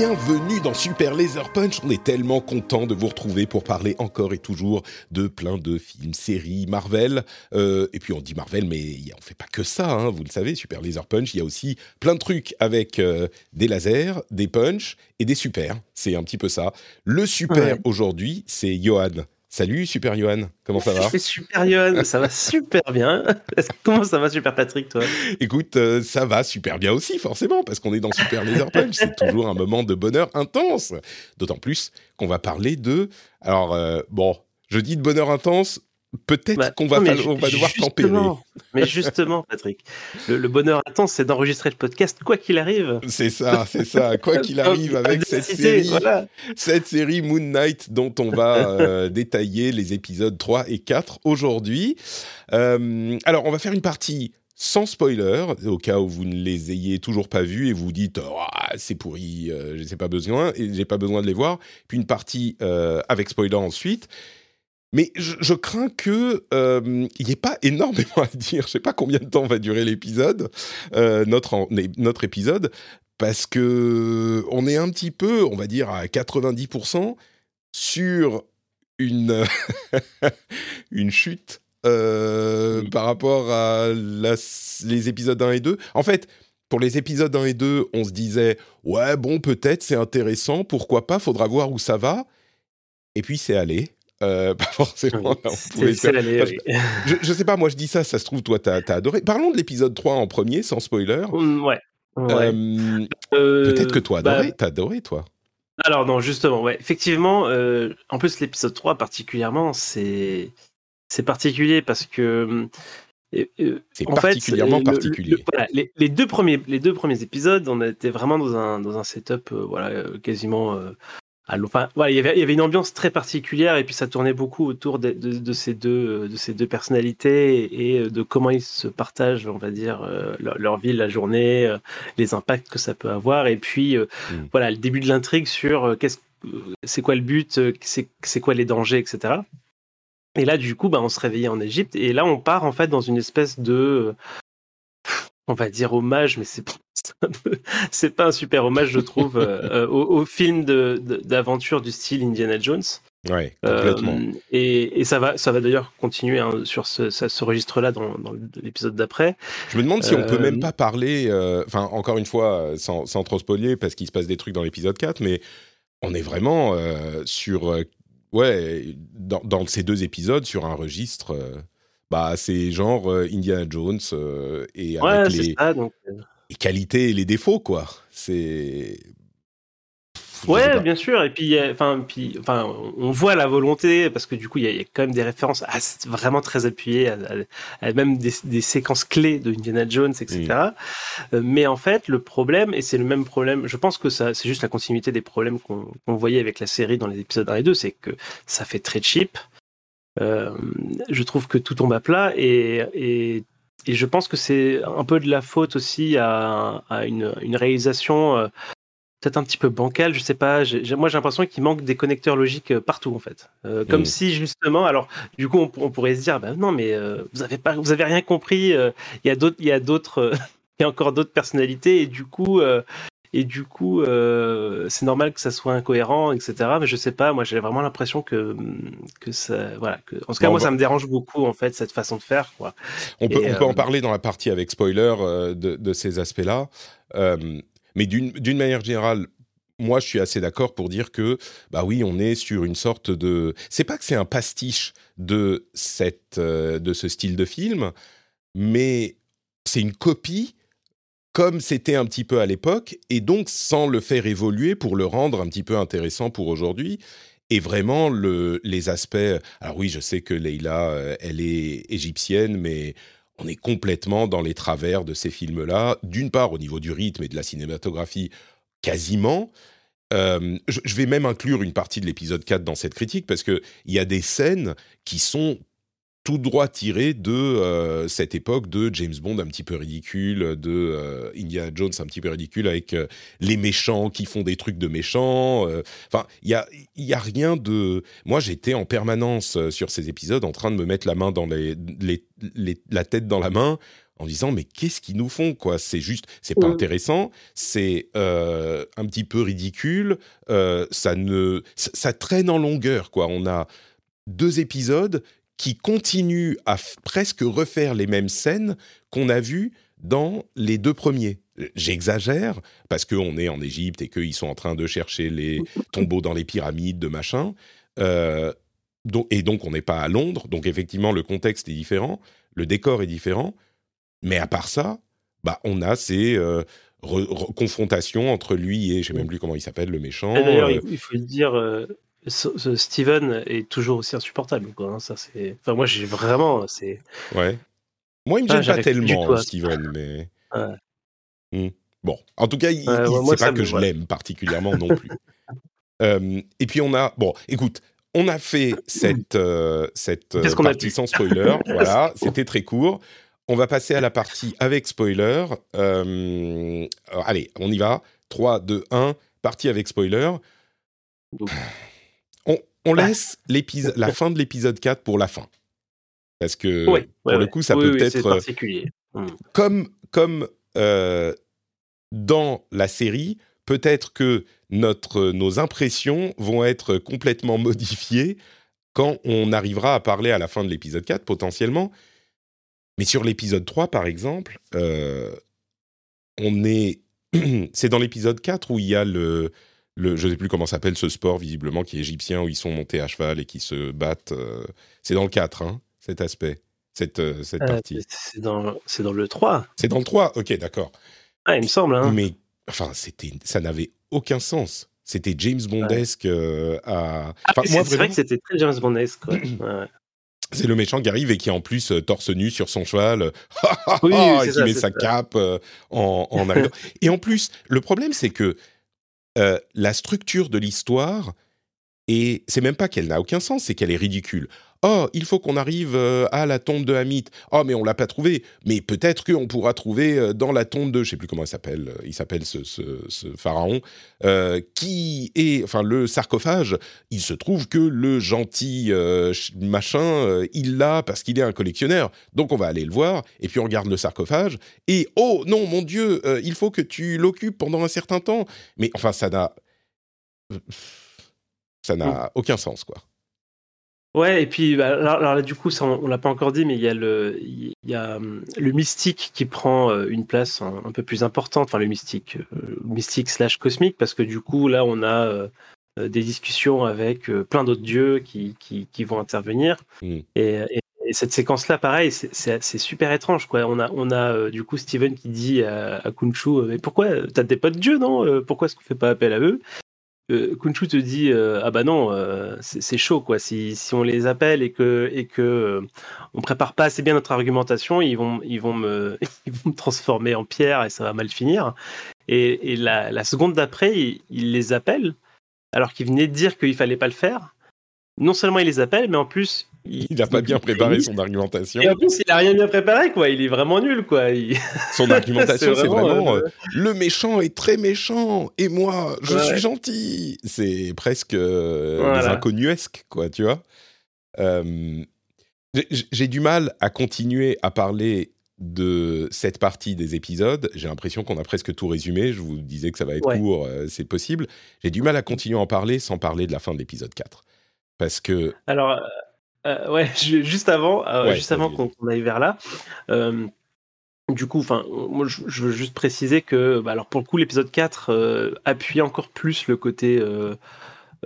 Bienvenue dans Super Laser Punch. On est tellement content de vous retrouver pour parler encore et toujours de plein de films, séries, Marvel. Euh, et puis on dit Marvel, mais on fait pas que ça. Hein, vous le savez, Super Laser Punch. Il y a aussi plein de trucs avec euh, des lasers, des punch et des super. C'est un petit peu ça. Le super Ouais. aujourd'hui, c'est Johan. Salut Super Johan. Comment ça va C'est super Johan, ça va super bien. Comment ça va super Patrick toi? Écoute, euh, ça va super bien aussi, forcément, parce qu'on est dans Super Laser Punch. C'est toujours un moment de bonheur intense. D'autant plus qu'on va parler de. Alors, euh, bon, je dis de bonheur intense. Peut-être Bah, qu'on va, non, on va devoir justement, Mais justement Patrick, le, le bonheur intense c'est d'enregistrer le podcast quoi qu'il arrive. C'est ça, c'est ça. Quoi qu'il arrive avec cette série, Voilà. cette série Moon Knight dont on va euh, détailler les épisodes 3 et 4 aujourd'hui. Euh, alors, on va faire une partie sans spoiler, au cas où vous ne les ayez toujours pas vus et vous dites Ah, c'est pourri, euh, je sais pas besoin et j'ai pas besoin de les voir. Puis une partie avec spoiler ensuite. Mais je, je crains que euh, il n'y ait pas énormément à dire. Je sais pas combien de temps va durer l'épisode, euh, notre notre épisode, parce que on est un petit peu, on va dire à 90% sur une une chute euh, par rapport à la- les épisodes 1 et 2. En fait, pour les épisodes 1 et 2, on se disait ouais bon peut-être c'est intéressant, pourquoi pas, faudra voir où ça va. Et puis c'est allé. Euh, pas forcément. c'est faire- Enfin, oui. je, je sais pas, moi je dis ça, ça se trouve, toi t'as as adoré. Parlons de l'épisode 3 en premier, sans spoiler. Mm, Ouais. Ouais. Euh, Euh, Peut-être que toi, bah, adoré, t'as adoré, toi. Alors non, justement, ouais, effectivement. euh, en plus, l'épisode 3 particulièrement, c'est c'est particulier parce que euh, C'est en fait, particulièrement le- particulier. le- voilà, les, les deux premiers les deux premiers épisodes, on était vraiment dans un dans un setup euh, voilà quasiment enfin voilà, il y avait il y avait une ambiance très particulière et puis ça tournait beaucoup autour de, de, de ces deux de ces deux personnalités et de comment ils se partagent, on va dire euh, leur, leur vie, la journée, euh, les impacts que ça peut avoir et puis euh, Mm. voilà le début de l'intrigue sur qu'est-ce c'est quoi le but, c'est c'est quoi les dangers, etc. Et là, du coup, bah, on se réveillait en Égypte. Et là, on part en fait dans une espèce de, on va dire hommage, mais c'est pas- c'est pas un super hommage, je trouve, euh, euh, au, au film d'aventure du style Indiana Jones. Ouais, Euh, complètement. et, et ça va, ça va d'ailleurs continuer hein, sur ce, registre-là dans, dans l'épisode d'après. Je me demande si on peut euh, même pas parler, euh, enfin, encore une fois, euh, sans, sans trop spoiler, parce qu'il se passe des trucs dans l'épisode 4, mais on est vraiment euh, sur, euh, ouais, dans, dans ces deux épisodes, sur un registre, euh, bah, c'est genre euh, Indiana Jones euh, et Ouais, avec c'est les, ça. Donc, euh, les qualités et les défauts, quoi. C'est. Ouais, bien sûr. Et puis, enfin, puis, enfin, on voit la volonté parce que du coup, il y, a- il y a quand même des références à- vraiment très appuyées, à, à- à même des, des séquences clés de Indiana Jones, etc. Euh, Mais en fait, le problème, et c'est le même problème, je pense que ça, c'est juste la continuité des problèmes qu'on qu'on voyait avec la série dans les épisodes 1 et 2, c'est que ça fait très cheap. Euh, je trouve que tout tombe à plat et, et, et je pense que c'est un peu de la faute aussi à, à une, une réalisation euh, peut-être un petit peu bancale, je sais pas. Moi, j'ai l'impression qu'il manque des connecteurs logiques euh, partout en fait. Euh, comme Mm. si justement, alors du coup, on, on pourrait se dire, bah, non, mais euh, vous avez pas, vous avez rien compris. euh, Il y a d'autres, il y a d'autres, il y a encore d'autres personnalités et du coup. Et du coup, euh, c'est normal que ça soit incohérent, etc. Mais je sais pas, moi j'ai vraiment l'impression que que ça, voilà, que, en tout cas Bon, moi ça me dérange beaucoup en fait cette façon de faire, quoi. On peut, Et, on peut en euh, parler dans la partie avec spoiler euh, de, de ces aspects-là. Mais d'une d'une manière générale, moi, je suis assez d'accord pour dire que, bah oui, on est sur une sorte de. C'est pas que c'est un pastiche de cette, euh, de ce style de film, mais c'est une copie comme c'était un petit peu à l'époque, et donc sans le faire évoluer pour le rendre un petit peu intéressant pour aujourd'hui. Et vraiment, le, les aspects... Alors oui, je sais que Leila, euh, elle est égyptienne, mais on est complètement dans les travers de ces films-là. D'une part, au niveau du rythme et de la cinématographie, quasiment. Euh, je, vais même inclure une partie de l'épisode 4 dans cette critique, parce qu'il y a des scènes qui sont tout droit tiré de euh, cette époque de James Bond un petit peu ridicule, de euh, Indiana Jones un petit peu ridicule avec euh, les méchants qui font des trucs de méchants. Enfin, il y a, y a rien de. Moi, j'étais en permanence sur ces épisodes en train de me mettre la main dans les, les, la tête dans la main en disant mais qu'est-ce qu'ils nous font quoi? C'est juste, c'est pas intéressant, c'est un petit peu ridicule, ça ne, ça traîne en longueur quoi. On a deux épisodes qui continue à presque refaire les mêmes scènes qu'on a vues dans les deux premiers. J'exagère parce qu'on est en Égypte et qu'ils sont en train de chercher les tombeaux dans les pyramides, de machin. Euh, et donc on n'est pas à Londres, donc effectivement le contexte est différent, le décor est différent, mais à part ça, bah on a ces euh, confrontations entre lui et je sais même plus comment il s'appelle le méchant. D'ailleurs, euh, il faut le dire, Steven est toujours aussi insupportable. Quoi, hein, ça, c'est... Enfin, moi, j'ai vraiment. C'est... Ouais. Moi, il me ah, gêne pas tellement, Steven, mais. Hmm. Bon, en tout cas, il, c'est pas que je l'aime particulièrement non plus. Euh, et puis, on a. Bon, écoute, on a fait cette, euh, cette euh, partie sans spoiler. voilà, c'était très court. On va passer à la partie avec spoiler. allez, on y va. 3, 2, 1. Partie avec spoiler on laisse la fin de l'épisode 4 pour la fin. Parce que pour le coup, ça peut être particulier. Hmm. comme comme euh, dans la série, peut-être que notre nos impressions vont être complètement modifiées quand on arrivera à parler à la fin de l'épisode 4 potentiellement. Mais sur l'épisode 3 par exemple, euh, on est c'est dans l'épisode 4 où il y a le je ne sais plus comment s'appelle ce sport visiblement qui est égyptien où ils sont montés à cheval et qui se battent. Euh, c'est dans le 4, hein, cet aspect, cette, euh, cette euh, partie. C'est dans, le 3. C'est dans le 3, ok, d'accord. Ah, il me semble. Hein. Mais enfin, ça n'avait aucun sens. C'était James Bondesque à. Ah, c'est vrai que c'était très James Bondesque. C'est le méchant qui arrive et qui en plus torse nu sur son cheval, oui, et qui met sa cape en, en et en plus, le problème c'est que euh, la structure de l'histoire, et c'est même pas qu'elle n'a aucun sens, c'est qu'elle est ridicule. Oh, il faut qu'on arrive euh, à la tombe de Hamit. Oh, mais on l'a pas trouvé. Mais peut-être qu'on pourra trouver euh, dans la tombe de, je sais plus comment il s'appelle, il s'appelle ce, pharaon, qui est, enfin, le sarcophage. Il se trouve que le gentil machin, il l'a parce qu'il est un collectionneur. Donc on va aller le voir et puis on regarde le sarcophage et oh non, mon Dieu, il faut que tu l'occupes pendant un certain temps. Mais enfin, ça n'a ça n'a aucun sens, quoi. Ouais, et puis bah, alors, là, du coup, ça, on, l'a pas encore dit, mais il y a le, il y a hum, le mystique qui prend euh, une place un, peu plus importante, enfin le mystique, euh, mystique slash cosmique, parce que du coup, là, on a euh, des discussions avec plein d'autres dieux qui, qui, qui, vont intervenir. Mmh. Et, et, cette séquence-là, pareil, c'est super étrange, quoi. On a, on a du coup Steven qui dit à, à Kunchu, mais pourquoi t'as des potes dieux, non Pourquoi est-ce qu'on fait pas appel à eux? Euh, Kunchu te dit euh, ah bah non euh, c'est chaud quoi. Si, si, on les appelle et que et que on prépare pas assez bien notre argumentation ils vont ils vont me ils vont me transformer en pierre et ça va mal finir et, et la, seconde d'après il, il, les appelle alors qu'il venait de dire qu'il fallait pas le faire. Non seulement il les appelle mais en plus il n'a pas bien préparé son argumentation. Et en plus, il n'a rien bien préparé, quoi. Il est vraiment nul, quoi. Son argumentation, c'est vraiment, euh, euh, le méchant est très méchant et moi, je suis gentil. C'est presque euh, inconnuesques, quoi, tu vois. J'ai du mal à continuer à parler de cette partie des épisodes. J'ai l'impression qu'on a presque tout résumé. Je vous disais que ça va être court, c'est possible. J'ai du mal à continuer à en parler sans parler de la fin de l'épisode 4. Parce que. Alors, euh, ouais, juste avant, euh, juste avant qu'on aille vers là. Euh, du coup, enfin, moi, je, veux juste préciser que, bah, alors pour le coup, l'épisode 4 appuie encore plus le côté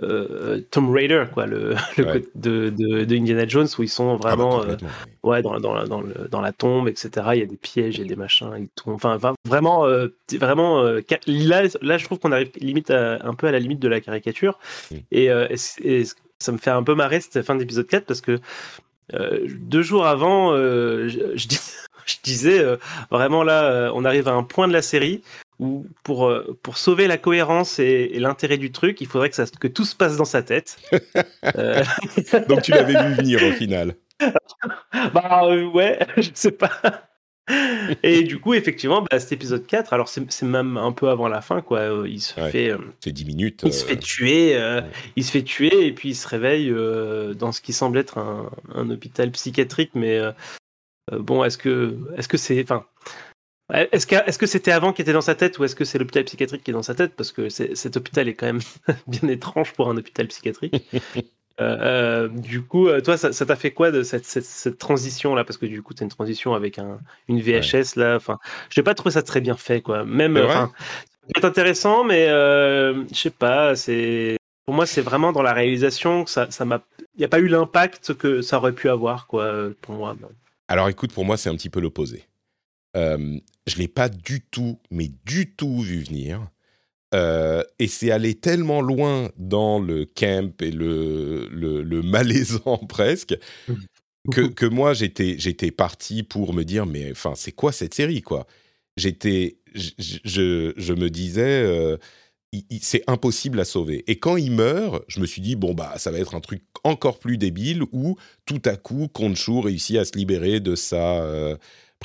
euh, Tomb Raider, quoi, le, le de, de, Indiana Jones, où ils sont ah bah, vraiment euh, ouais, dans, dans, dans, le, dans, la tombe, etc. Il y a des pièges, il y a des machins. Ils enfin, vraiment, euh, vraiment là, là, je trouve qu'on arrive limite un peu à la limite de la caricature. Mm. Et, ça me fait un peu marrer cette fin d'épisode 4 parce que deux jours avant, je, je, disais vraiment là, on arrive à un point de la série où pour, euh, pour sauver la cohérence et, l'intérêt du truc, il faudrait que, ça, que tout se passe dans sa tête. Euh. Donc tu l'avais vu venir au final. bah euh, ouais, je sais pas. Et du coup, effectivement, bah, cet épisode 4, alors c'est même un peu avant la fin, quoi. Il se fait. c'est 10 minutes. Il se fait tuer, il se fait tuer, et puis il se réveille dans ce qui semble être un, un hôpital psychiatrique, mais bon, est-ce que est-ce que c'est. Enfin, est-ce que est-ce que c'était avant qui était dans sa tête ou est-ce que c'est l'hôpital psychiatrique qui est dans sa tête? Parce que cet hôpital est quand même bien étrange pour un hôpital psychiatrique. Euh, euh, du coup, euh, toi, ça t'a fait quoi de cette, cette, transition là Parce que du coup, c'est une transition avec un, une VHS là. Enfin, je n'ai pas trouvé ça très bien fait, quoi. Même, c'est intéressant, mais je sais pas. C'est pour moi, c'est vraiment dans la réalisation que ça, ça m'a. Il n'y a pas eu l'impact que ça aurait pu avoir, quoi, pour moi. Alors, écoute, pour moi, c'est un petit peu l'opposé. Euh, je l'ai pas du tout, mais du tout vu venir. Euh, et c'est allé tellement loin dans le camp et le, le, malaisant presque que, que moi j'étais j'étais parti pour me dire mais enfin c'est quoi cette série quoi? J'étais je, je, me disais euh, c'est impossible à sauver. Et quand il meurt je me suis dit bon bah ça va être un truc encore plus débile où tout à coup Khonshu réussit à se libérer de sa euh,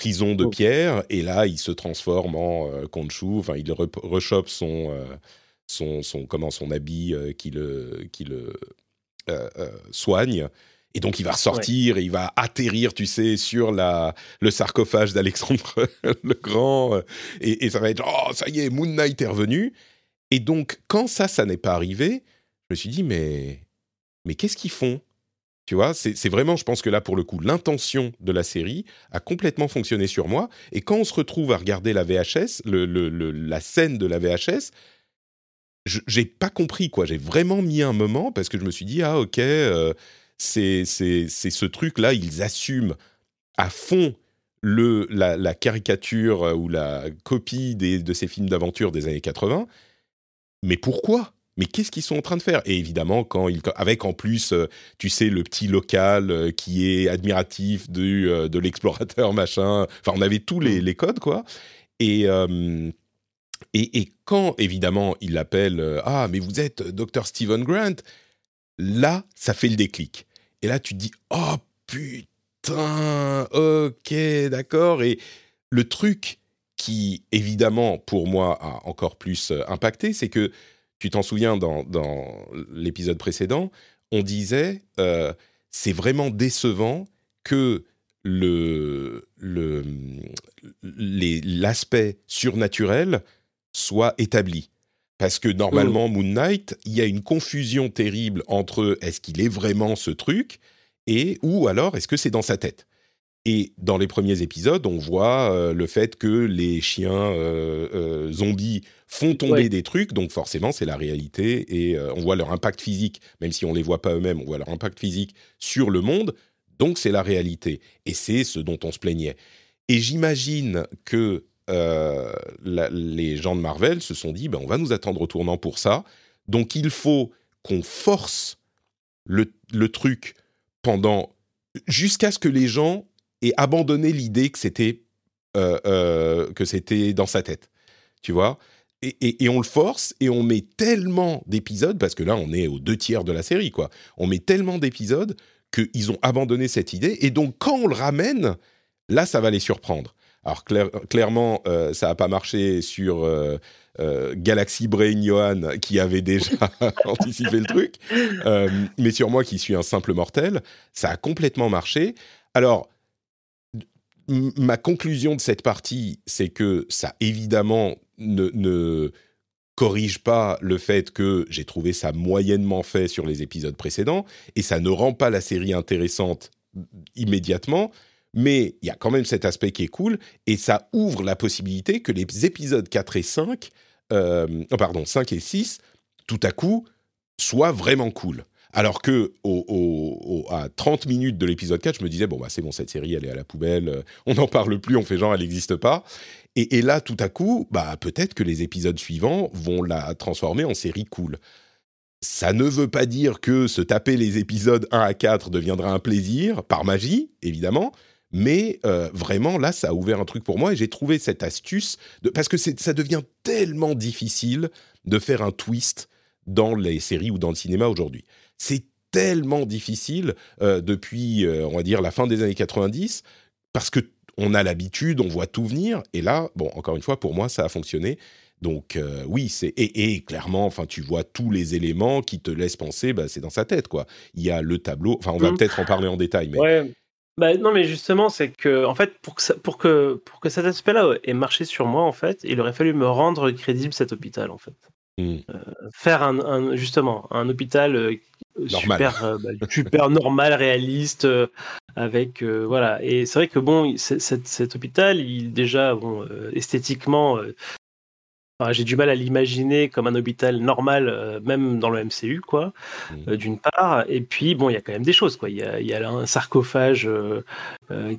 prison de oh. pierre, et là, il se transforme en euh, enfin, il rechoppe son, euh, son, son, comment, son habit euh, qui le, qui le euh, soigne. Et donc, il va ressortir et il va atterrir, tu sais, sur la, le sarcophage d'Alexandre le Grand. Et, et, ça va être, oh, ça y est, Moon Knight est revenu. Et donc, quand ça, ça n'est pas arrivé, je me suis dit, mais, mais qu'est-ce qu'ils font? Tu vois, c'est vraiment, je pense que là, pour le coup, l'intention de la série a complètement fonctionné sur moi. Et quand on se retrouve à regarder la VHS, la scène de la VHS, j'ai pas compris, quoi. J'ai vraiment mis un moment parce que je me suis dit, ah, ok, euh, c'est ce truc-là, ils assument à fond le, la, caricature euh, ou la copie des, de ces films d'aventure des années 80. Mais pourquoi? Mais qu'est-ce qu'ils sont en train de faire? Et évidemment, quand il, avec en plus, euh, tu sais, le petit local euh, qui est admiratif du, euh, de l'explorateur, machin. Enfin, on avait tous les, mm. les codes, quoi. Et, et, et, quand, évidemment, il appelle Ah, mais vous êtes Dr. Stephen Grant, là, ça fait le déclic. Et là, tu te dis Oh, putain, ok, d'accord. Et le truc qui, évidemment, pour moi, a encore plus impacté, c'est que tu t'en souviens dans, l'épisode précédent, on disait euh, c'est vraiment décevant que le l'aspect surnaturel soit établi. Parce que normalement, mmh. Moon Knight, il y a une confusion terrible entre est-ce qu'il est vraiment ce truc et ou alors est-ce que c'est dans sa tête. Et dans les premiers épisodes, on voit euh, le fait que les chiens euh, euh, zombies font tomber des trucs, donc forcément c'est la réalité, et on voit leur impact physique, même si on ne les voit pas eux-mêmes, on voit leur impact physique sur le monde, donc c'est la réalité. Et c'est ce dont on se plaignait. Et j'imagine que les gens de Marvel se sont dit, ben, on va nous attendre au tournant pour ça, donc il faut qu'on force le, le truc pendant jusqu'à ce que les gens et abandonner l'idée que c'était euh, euh, que c'était dans sa tête, tu vois? Et, on le force et on met tellement d'épisodes parce que là on est aux deux tiers de la série quoi. On met tellement d'épisodes qu'ils ont abandonné cette idée et donc quand on le ramène, là ça va les surprendre. Alors clairement, euh, ça n'a pas marché sur Galaxy Brain Johan qui avait déjà anticipé le truc, mais sur moi qui suis un simple mortel, ça a complètement marché. Alors ma conclusion de cette partie, c'est que ça évidemment ne, corrige pas le fait que j'ai trouvé ça moyennement fait sur les épisodes précédents, et ça ne rend pas la série intéressante immédiatement, mais il y a quand même cet aspect qui est cool, et ça ouvre la possibilité que les épisodes 4 et 5, euh, pardon, 5 et 6, tout à coup, soit vraiment cool. Alors que à 30 minutes de l'épisode 4, je me disais, bon, bah, c'est bon, cette série, elle est à la poubelle, euh, on n'en parle plus, on fait genre, elle n'existe pas. Et, là, tout à coup, bah, peut-être que les épisodes suivants vont la transformer en série cool. Ça ne veut pas dire que se taper les épisodes 1 à 4 deviendra un plaisir, par magie, évidemment, mais euh, vraiment, là, ça a ouvert un truc pour moi et j'ai trouvé cette astuce, parce que ça devient tellement difficile de faire un twist dans les séries ou dans le cinéma aujourd'hui. C'est tellement difficile euh, depuis, euh, on va dire, la fin des années 90, parce que on a l'habitude, on voit tout venir, et là, bon, encore une fois, pour moi, ça a fonctionné. Donc oui, c'est et, clairement, enfin, tu vois tous les éléments qui te laissent penser, bah, c'est dans sa tête, quoi. Il y a le tableau. Enfin, on va mmh. peut-être en parler en détail, mais bah, non, mais justement, c'est que, en fait, pour que, pour que, pour que cet aspect-là ait marché sur moi, en fait, il aurait fallu me rendre crédible cet hôpital, en fait. Mmh. Euh, faire un, justement un hôpital euh, super, euh, bah, super normal, réaliste, avec voilà. Et c'est vrai que bon, cet hôpital, il déjà bon esthétiquement j'ai du mal à l'imaginer comme un hôpital normal, même dans le MCU, quoi, mmh. euh, d'une part. Et puis, bon, il y a quand même des choses, quoi. Il y a, y a un sarcophage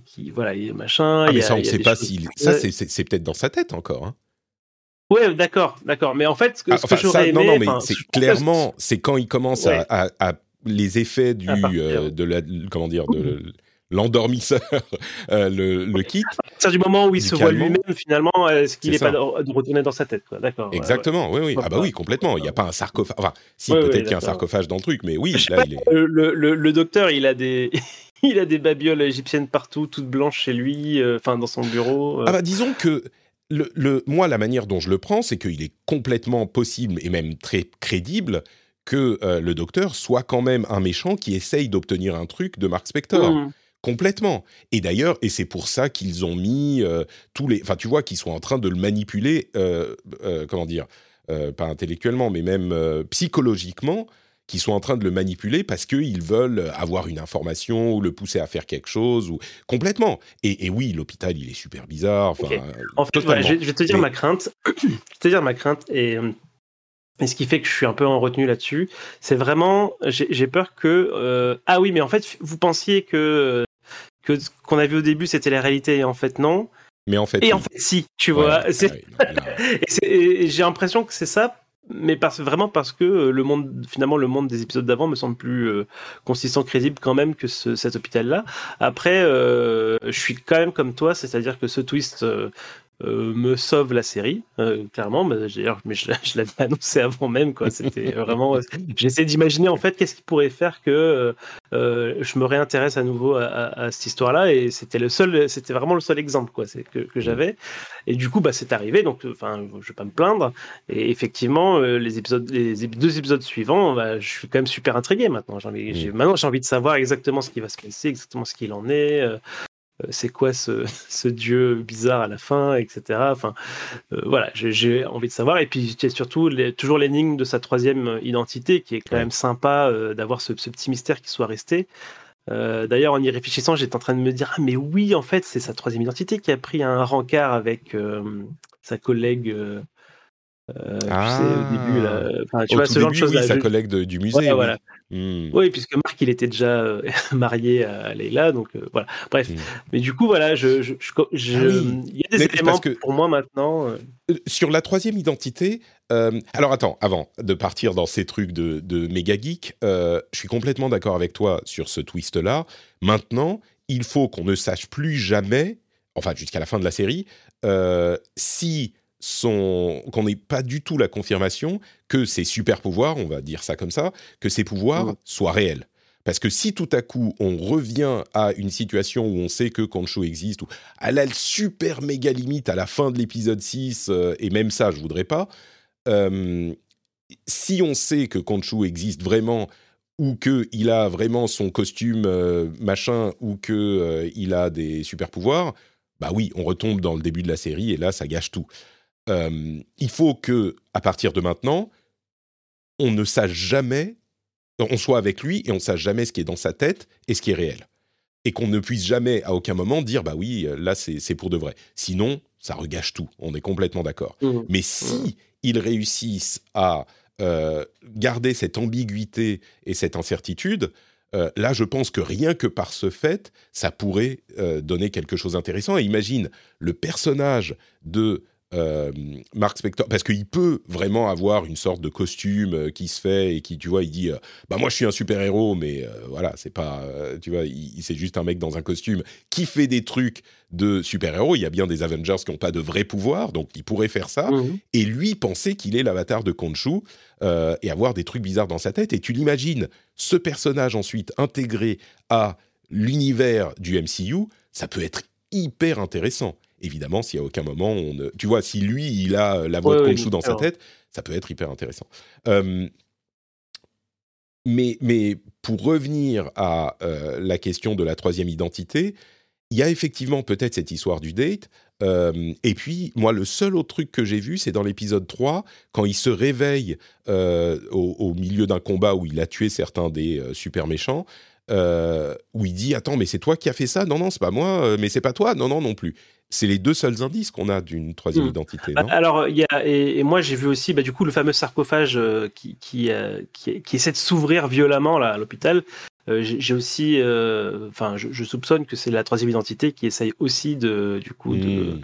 qui, voilà, il y a machin. Ah, mais ça, on ne sait pas si. Ça, c'est peut-être dans sa tête encore. Hein. Ouais, d'accord, d'accord. Mais en fait, ce que, ah, j'aurais aimé, non, non, mais c'est clairement, c'est quand il commence à, les effets du, de la, comment dire, de l'endormisseur euh, le, le quitte. C'est du moment où il se voit lui-même, finalement, est-ce qu'il n'est pas de retourner dans sa tête D'accord. Exactement, oui, oui. Ah bah oui, complètement. Il n'y a pas un sarcophage. Enfin, si, peut-être qu'il y a un sarcophage dans le truc, mais oui. Là, il est... le, le, le, docteur, il a des. il a des babioles égyptiennes partout, toutes blanches chez lui, euh, enfin dans son bureau. Euh. Ah bah disons que le, le, moi, la manière dont je le prends, c'est qu'il est complètement possible et même très crédible que le docteur soit quand même un méchant qui essaye d'obtenir un truc de Mark Spector. Mmh. Complètement. Et d'ailleurs, et c'est pour ça qu'ils ont mis euh, tous les. Enfin, tu vois, qu'ils sont en train de le manipuler, euh, euh, comment dire, pas intellectuellement, mais même psychologiquement, qu'ils sont en train de le manipuler parce qu'ils veulent avoir une information ou le pousser à faire quelque chose. ou Complètement. Et, oui, l'hôpital, il est super bizarre. Enfin, En fait, je, vais te dire ma crainte. je vais te dire ma crainte. Et. Et ce qui fait que je suis un peu en retenue là-dessus, c'est vraiment, j'ai peur que ah oui, mais en fait, vous pensiez que que qu'on a vu au début c'était la réalité et en fait non. Mais en fait. Et en fait si, tu vois. et, j'ai l'impression que c'est ça, mais parce, vraiment parce que euh, le monde, finalement, le monde des épisodes d'avant me semble plus euh, consistant, crédible quand même que cet hôpital-là. Après, euh, je suis quand même comme toi, c'est-à-dire que ce twist euh, me sauve la série, euh, clairement. Mais, mais je, l'avais annoncé avant même, quoi. C'était vraiment. J'essaie d'imaginer en fait qu'est-ce qui pourrait faire que euh, je me réintéresse à nouveau à, cette histoire-là, et c'était le seul, c'était vraiment le seul exemple, quoi, que, que mm. j'avais. Et du coup, bah, c'est arrivé. Donc, enfin, je vais pas me plaindre. Et effectivement, les épisodes, les deux épisodes suivants, bah, je suis quand même super intrigué maintenant. J'ai, mm. maintenant, j'ai envie de savoir exactement ce qui va se passer, exactement ce qu'il en est. Euh, c'est quoi ce, dieu bizarre à la fin, etc. Enfin, euh, voilà, j'ai envie de savoir. Et puis, il y a surtout toujours l'énigme de sa troisième identité, qui est quand même sympa euh, d'avoir ce, petit mystère qui soit resté. D'ailleurs, en y réfléchissant, j'étais en train de me dire ah mais oui, en fait, c'est sa troisième identité qui a pris un rencard avec sa collègue euh, ah, tu sais, au début, là, enfin, tu vois, ce genre de choses. Oui, sa collègue du musée. voilà. Hmm. Oui, puisque Marc, il était déjà euh, marié à Leila, donc euh, voilà. Bref. Hmm. Mais du coup, voilà, je, je, je, ah il y a des éléments que, pour moi maintenant. Sur la troisième identité, alors attends, avant de partir dans ces trucs de, de méga geek, je suis complètement d'accord avec toi sur ce twist-là. Maintenant, il faut qu'on ne sache plus jamais, enfin jusqu'à la fin de la série, si qu'on n'ait pas du tout la confirmation que ces super pouvoirs, on va dire ça comme ça, que ces pouvoirs mmh. soient réels. Parce que si tout à coup on revient à une situation où on sait que Concho existe, ou à la super méga limite à la fin de l'épisode 6, euh, et même ça je voudrais pas, euh, si on sait que Concho existe vraiment, ou qu'il a vraiment son costume euh, machin, ou qu'il il a des super pouvoirs, bah oui, on retombe dans le début de la série, et là ça gâche tout. Euh, il faut que, à partir de maintenant, on ne sache jamais, on soit avec lui et on ne sache jamais ce qui est dans sa tête et ce qui est réel. Et qu'on ne puisse jamais, à aucun moment, dire bah oui, là c'est pour de vrai. Sinon, ça regâche tout. On est complètement d'accord. Mmh. Mais si mmh. ils réussissent à garder cette ambiguïté et cette incertitude, là, je pense que rien que par ce fait, ça pourrait donner quelque chose d'intéressant. Et imagine le personnage de euh, Mark Spector, parce qu'il peut vraiment avoir une sorte de costume euh, qui se fait et qui, tu vois, il dit, euh, bah moi je suis un super héros, mais voilà, c'est pas, tu vois, il, c'est juste un mec dans un costume qui fait des trucs de super héros. Il y a bien des Avengers qui n'ont pas de vrais pouvoirs, donc il pourrait faire ça. Mhm. Et lui penser qu'il est l'avatar de Khonshu et avoir des trucs bizarres dans sa tête. Et tu l'imagines, ce personnage ensuite intégré à l'univers du MCU, ça peut être hyper intéressant évidemment, s'il y a aucun moment, on ne... tu vois, si lui, il a la voix de Khonshu dans sa tête, ça peut être hyper intéressant. mais, mais pour revenir à euh, la question de la troisième identité, il y a effectivement peut-être cette histoire du date. et puis, moi, le seul autre truc que j'ai vu, c'est dans l'épisode 3, quand il se réveille euh, au, milieu d'un combat où il a tué certains des euh, super méchants, où il dit Attends, mais c'est toi qui as fait ça? Non, non, c'est pas moi, mais c'est pas toi Non, non, non plus c'est les deux seuls indices qu'on a d'une troisième hmm. identité. Non? Alors, il y a, et, moi j'ai vu aussi bah, du coup le fameux sarcophage euh, qui, euh, qui, qui, essaie de s'ouvrir violemment là, à l'hôpital. Euh, j'ai aussi, enfin, je, soupçonne que c'est la troisième identité qui essaye aussi de, du coup, de,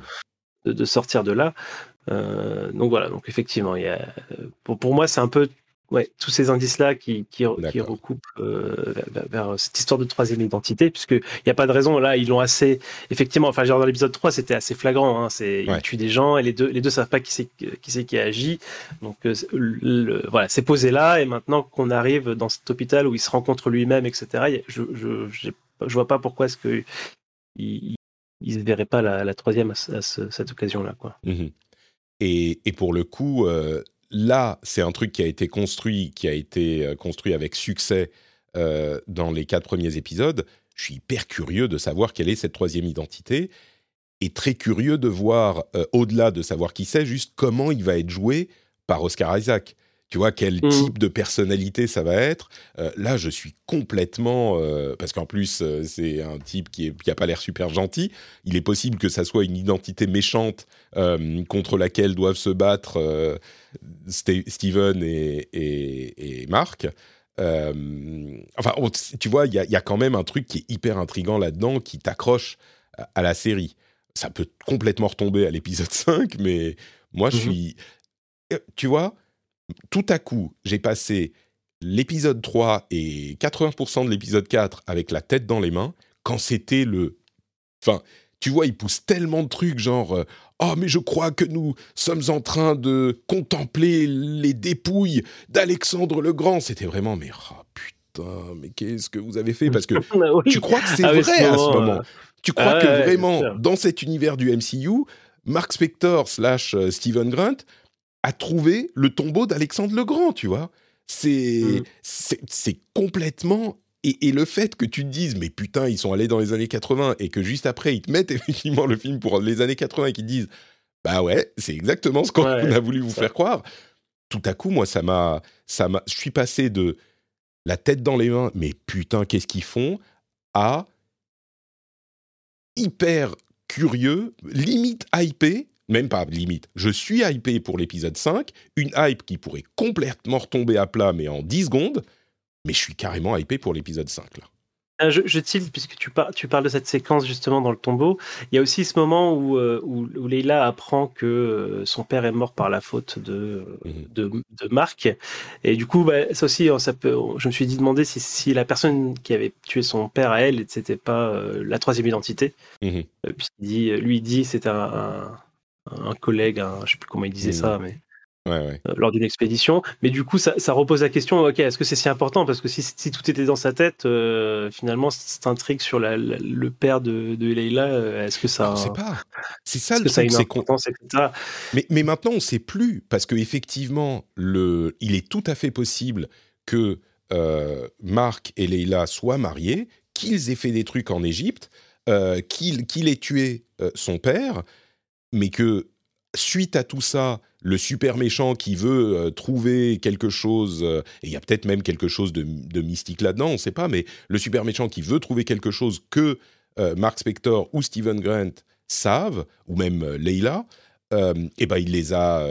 hmm. de, sortir de là. donc voilà, donc effectivement, y a, pour, pour moi c'est un peu Ouais, tous ces indices-là qui, qui, qui recoupent euh, vers, cette histoire de troisième identité, puisqu'il n'y a pas de raison. Là, ils l'ont assez. Effectivement, enfin, genre dans l'épisode 3, c'était assez flagrant. Hein, c'est, Ils tuent des gens et les deux, les deux savent pas qui c'est qui, c'est qui agit. Donc, euh, le, voilà, c'est posé là. Et maintenant qu'on arrive dans cet hôpital où il se rencontre lui-même, etc., je, je, je, vois pas pourquoi est-ce que il, il se verrait pas la, la troisième à, cette occasion-là. Quoi. Mmh et, et, pour le coup. Euh là, c'est un truc qui a été construit, qui a été euh, construit avec succès euh, dans les quatre premiers épisodes. Je suis hyper curieux de savoir quelle est cette troisième identité et très curieux de voir, euh, au-delà de savoir qui c'est, juste comment il va être joué par Oscar Isaac. Tu vois, quel mmh. type de personnalité ça va être. là, je suis complètement... parce qu'en plus, c'est un type qui n'a pas l'air super gentil. Il est possible que ça soit une identité méchante contre laquelle doivent se battre Steven et, Marc. Euh, enfin, tu vois, il y, a quand même un truc qui est hyper intrigant là-dedans, qui t'accroche à, la série. Ça peut complètement retomber à l'épisode 5, mais moi, je mhm. suis... Euh, tu vois, tout à coup, j'ai passé l'épisode 3 et 80% de l'épisode 4 avec la tête dans les mains, quand c'était le... Enfin, tu vois, il pousse tellement de trucs, genre, euh, oh, mais je crois que nous sommes en train de contempler les dépouilles d'Alexandre le Grand. C'était vraiment, mais oh, putain, mais qu'est-ce que vous avez fait? Parce que bah tu crois que c'est ah vrai à ce moment. Tu crois ah que vraiment, dans cet univers du MCU, Mark Spector slash euh, Steven Grunt a trouvé le tombeau d'Alexandre le Grand, tu vois. C'est mm. c'est complètement et, le fait que tu te dises, mais putain, ils sont allés dans les années 80 et que juste après, ils te mettent effectivement le film pour les années 80 et qu'ils te disent, bah ouais, c'est exactement ce qu'on a voulu vous faire croire. Tout à coup, moi, ça m'a, ça m'a, je suis passé de la tête dans les mains, mais putain, qu'est-ce qu'ils font, à hyper curieux, limite hypé, même pas limite, je suis hypé pour l'épisode 5, une hype qui pourrait complètement retomber à plat, mais en 10 secondes, mais je suis carrément hypé pour l'épisode 5 là. Euh, je, je tilte, puisque tu, tu, parles de cette séquence justement dans le tombeau. Il y a aussi ce moment où, euh, où, Leila apprend que euh, son père est mort par la faute de, mhm. de, de, Marc. Et du coup, bah, ça aussi, ça peut, je me suis dit demander si, si, la personne qui avait tué son père à elle, c'était pas la troisième identité. Mhm. Dit, lui, dit un, un, collègue, un, je sais plus comment il disait mhm. ça, mais euh, lors d'une expédition. Mais du coup, ça, repose la question ok, est-ce que c'est si important? Parce que si, tout était dans sa tête, euh, finalement, cette intrigue sur le père de, de Leila, euh, est-ce que ça. On sait pas. C'est ça le truc, c'est qu'on. Mais, mais maintenant, on ne sait plus. Parce qu'effectivement, il est tout à fait possible que Marc et Leila soient mariés, qu'ils aient fait des trucs en Égypte, qu'il ait tué son père, mais que suite à tout ça, le super méchant qui veut euh, trouver quelque chose, euh, et il y a peut-être même quelque chose de, mystique là-dedans, on ne sait pas, mais le super méchant qui veut trouver quelque chose que euh, Mark Spector ou Steven Grant savent, ou même Leila, et ben il les a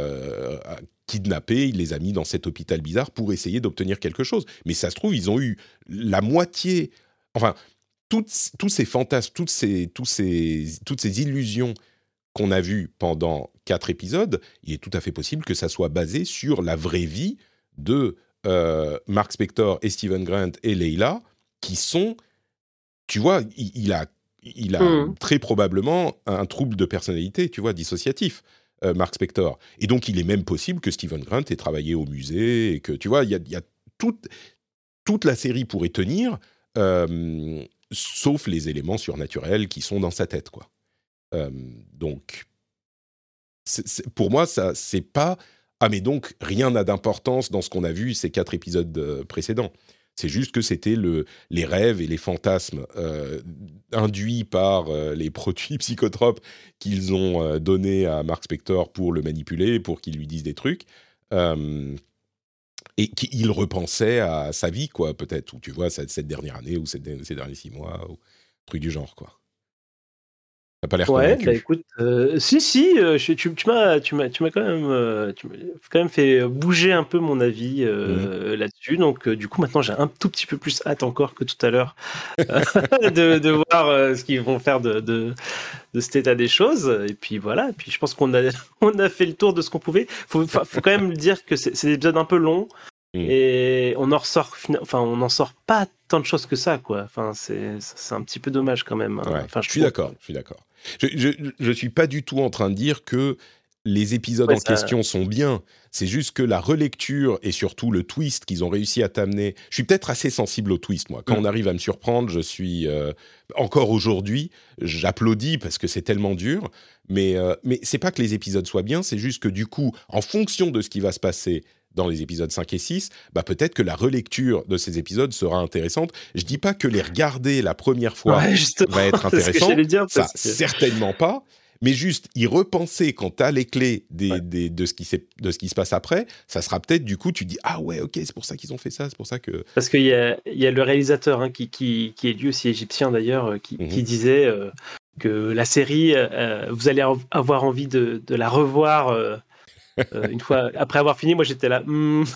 kidnappé, il les a mis dans cet hôpital bizarre pour essayer d'obtenir quelque chose. Mais ça se trouve, ils ont eu la moitié, enfin, toutes, tous ces fantasmes, toutes ces, tous ces, toutes ces illusions qu'on a vues pendant quatre épisodes, il est tout à fait possible que ça soit basé sur la vraie vie de euh, Mark Spector et Stephen Grant et Leila, qui sont, tu vois, il, a, il a hmm. très probablement un trouble de personnalité, tu vois, dissociatif. Euh, Mark Spector. Et donc, il est même possible que Stephen Grant ait travaillé au musée et que, tu vois, il y a, toute, toute la série pourrait tenir, euh, sauf les éléments surnaturels qui sont dans sa tête, quoi. Euh, donc, pour moi, ça, c'est pas. Ah, mais donc, rien n'a d'importance dans ce qu'on a vu ces quatre épisodes précédents. C'est juste que c'était le, les rêves et les fantasmes euh, induits par euh, les produits psychotropes qu'ils ont euh, donnés à Mark Spector pour le manipuler, pour qu'il lui dise des trucs. et qu'il repensait à sa vie, quoi, peut-être, ou tu vois, cette, dernière année, ou ces derniers six mois, ou truc du genre, quoi pas l'air Ouais, bah écoute, euh, si, si, euh, tu, tu m'as, quand même, euh, tu quand même fait bouger un peu mon avis mmh. là-dessus. Donc, du coup, maintenant, j'ai un tout petit peu plus hâte encore que tout à l'heure de, de, voir ce qu'ils vont faire de, de, de, cet état des choses. Et puis voilà. Et puis, je pense qu'on a, on a fait le tour de ce qu'on pouvait. Faut, faut quand même dire que c'est, des épisodes un peu longs. Mmh. Et on en ressort, enfin, on n'en sort pas tant de choses que ça, quoi. Enfin, c'est, un petit peu dommage quand même. Hein. enfin, je, suis d'accord, je suis d'accord. Je ne suis pas du tout en train de dire que les épisodes en question sont bien. C'est juste que la relecture et surtout le twist qu'ils ont réussi à t'amener. Je suis peut-être assez sensible au twist, moi. Quand mm. on arrive à me surprendre, je suis. Euh, encore aujourd'hui, j'applaudis parce que c'est tellement dur. Mais, euh, mais c'est pas que les épisodes soient bien, c'est juste que du coup, en fonction de ce qui va se passer dans les épisodes 5 et 6, bah peut-être que la relecture de ces épisodes sera intéressante. Je dis pas que les regarder la première fois va être intéressant, ça certainement pas. Mais juste y repenser quand tu as les clés des, des, de, ce qui de ce qui se passe après, ça sera peut-être du coup, tu dis Ah ouais, ok, c'est pour ça qu'ils ont fait ça, c'est pour ça que. Parce qu'il y a, y a le réalisateur hein, qui, qui, qui, est lui aussi égyptien d'ailleurs, euh, qui, qui, mhm. disait euh, que la série, euh, vous allez avoir envie de, de la revoir euh, une fois, après avoir fini, moi j'étais là. Hmm.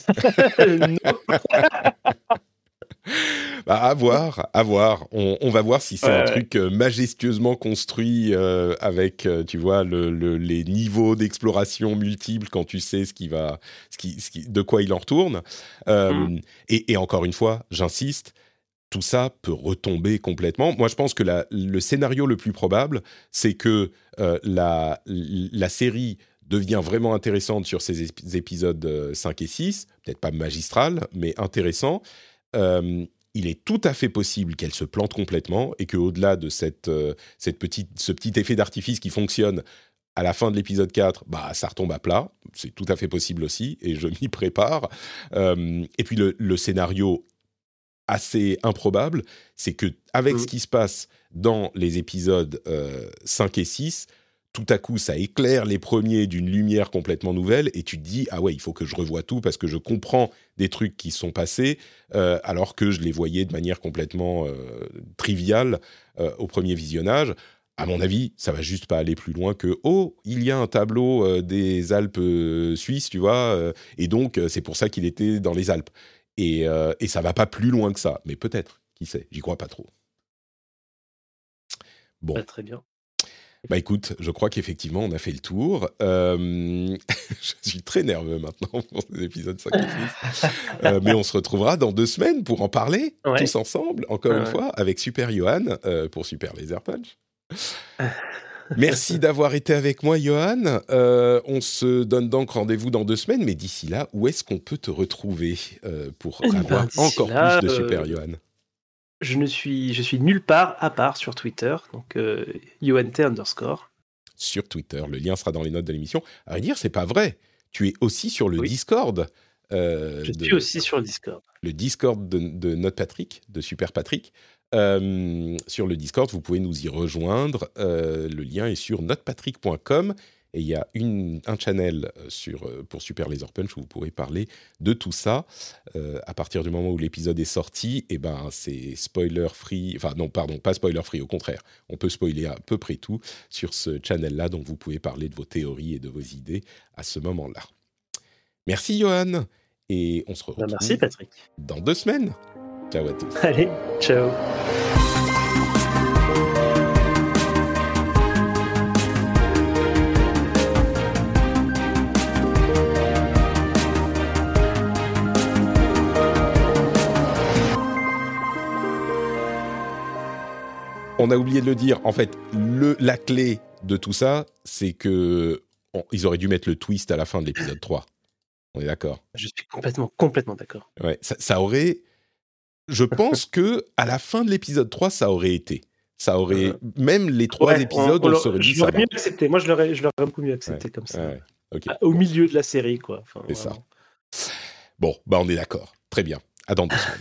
bah, à voir, à voir. On, va voir si c'est un truc euh, majestueusement construit euh, avec, tu vois, le, les niveaux d'exploration multiples quand tu sais ce qui va, ce qui, ce qui, de quoi il en retourne. Hmm. et, et, encore une fois, j'insiste, tout ça peut retomber complètement. Moi, je pense que la, le scénario le plus probable, c'est que la, la série devient vraiment intéressante sur ces épisodes 5 euh, et 6, peut-être pas magistral, mais intéressant. Euh, il est tout à fait possible qu'elle se plante complètement et qu'au-delà de cette, euh, cette petite, ce petit effet d'artifice qui fonctionne à la fin de l'épisode 4, bah, ça retombe à plat. C'est tout à fait possible aussi et je m'y prépare. et puis le, le, scénario assez improbable, c'est que avec ce mmh. qui se passe dans les épisodes 5 et 6, tout à coup, ça éclaire les premiers d'une lumière complètement nouvelle, et tu te dis, ah ouais, il faut que je revoie tout parce que je comprends des trucs qui sont passés, euh, alors que je les voyais de manière complètement euh, triviale euh, au premier visionnage. À mon avis, ça va juste pas aller plus loin que, oh, il y a un tableau des Alpes suisses, tu vois, et donc c'est pour ça qu'il était dans les Alpes. Et, et ça va pas plus loin que ça, mais peut-être, qui sait, j'y crois pas trop. Bon. très bien. Bah écoute, je crois qu'effectivement, on a fait le tour. Euh, je suis très nerveux maintenant pour ces épisodes 5 et 6. Euh, mais on se retrouvera dans deux semaines pour en parler, tous ensemble, encore une fois, avec Super Johan euh, pour Super Laser Punch. Merci d'avoir été avec moi, Johan. on se donne donc rendez-vous dans deux semaines, mais d'ici là, où est-ce qu'on peut te retrouver pour eh ben, avoir encore plus de Super Johan? Je ne suis, je suis nulle part à part sur Twitter, donc euh, underscore. Sur Twitter, le lien sera dans les notes de l'émission. À vrai dire, c'est pas vrai. Tu es aussi sur le Discord. Euh, je suis aussi sur le Discord. Le Discord de, de notre Patrick, de Super Patrick. Euh, sur le Discord, vous pouvez nous y rejoindre. Euh, le lien est sur notrepatrick.com. Et il y a une, un channel euh, sur, euh, pour Super Laser Punch où vous pourrez parler de tout ça. Euh, à partir du moment où l'épisode est sorti, et eh ben, c'est spoiler free. Enfin, non, pardon, pas spoiler free, au contraire. On peut spoiler à peu près tout sur ce channel-là, donc vous pouvez parler de vos théories et de vos idées à ce moment-là. Merci Johan. Et on se Bah, retrouve merci Patrick. dans deux semaines. Ciao à tous. Allez, ciao. On a oublié de le dire. En fait, le, la clé de tout ça, c'est que on- ils auraient dû mettre le twist à la fin de l'épisode 3. On est d'accord. Je suis complètement, complètement d'accord. Ouais, ça, ça aurait. Je pense que à la fin de l'épisode 3, ça aurait été. Ça aurait. Même les trois Ouais, épisodes, on- on, on serait dit je l'aurais mieux accepté. Moi, je l'aurais, je l'aurais beaucoup mieux accepté comme ça. Ouais, Au milieu de la série, quoi. Enfin, C'est ça. Bon, bah on est d'accord. Très bien. À dans deux semaines.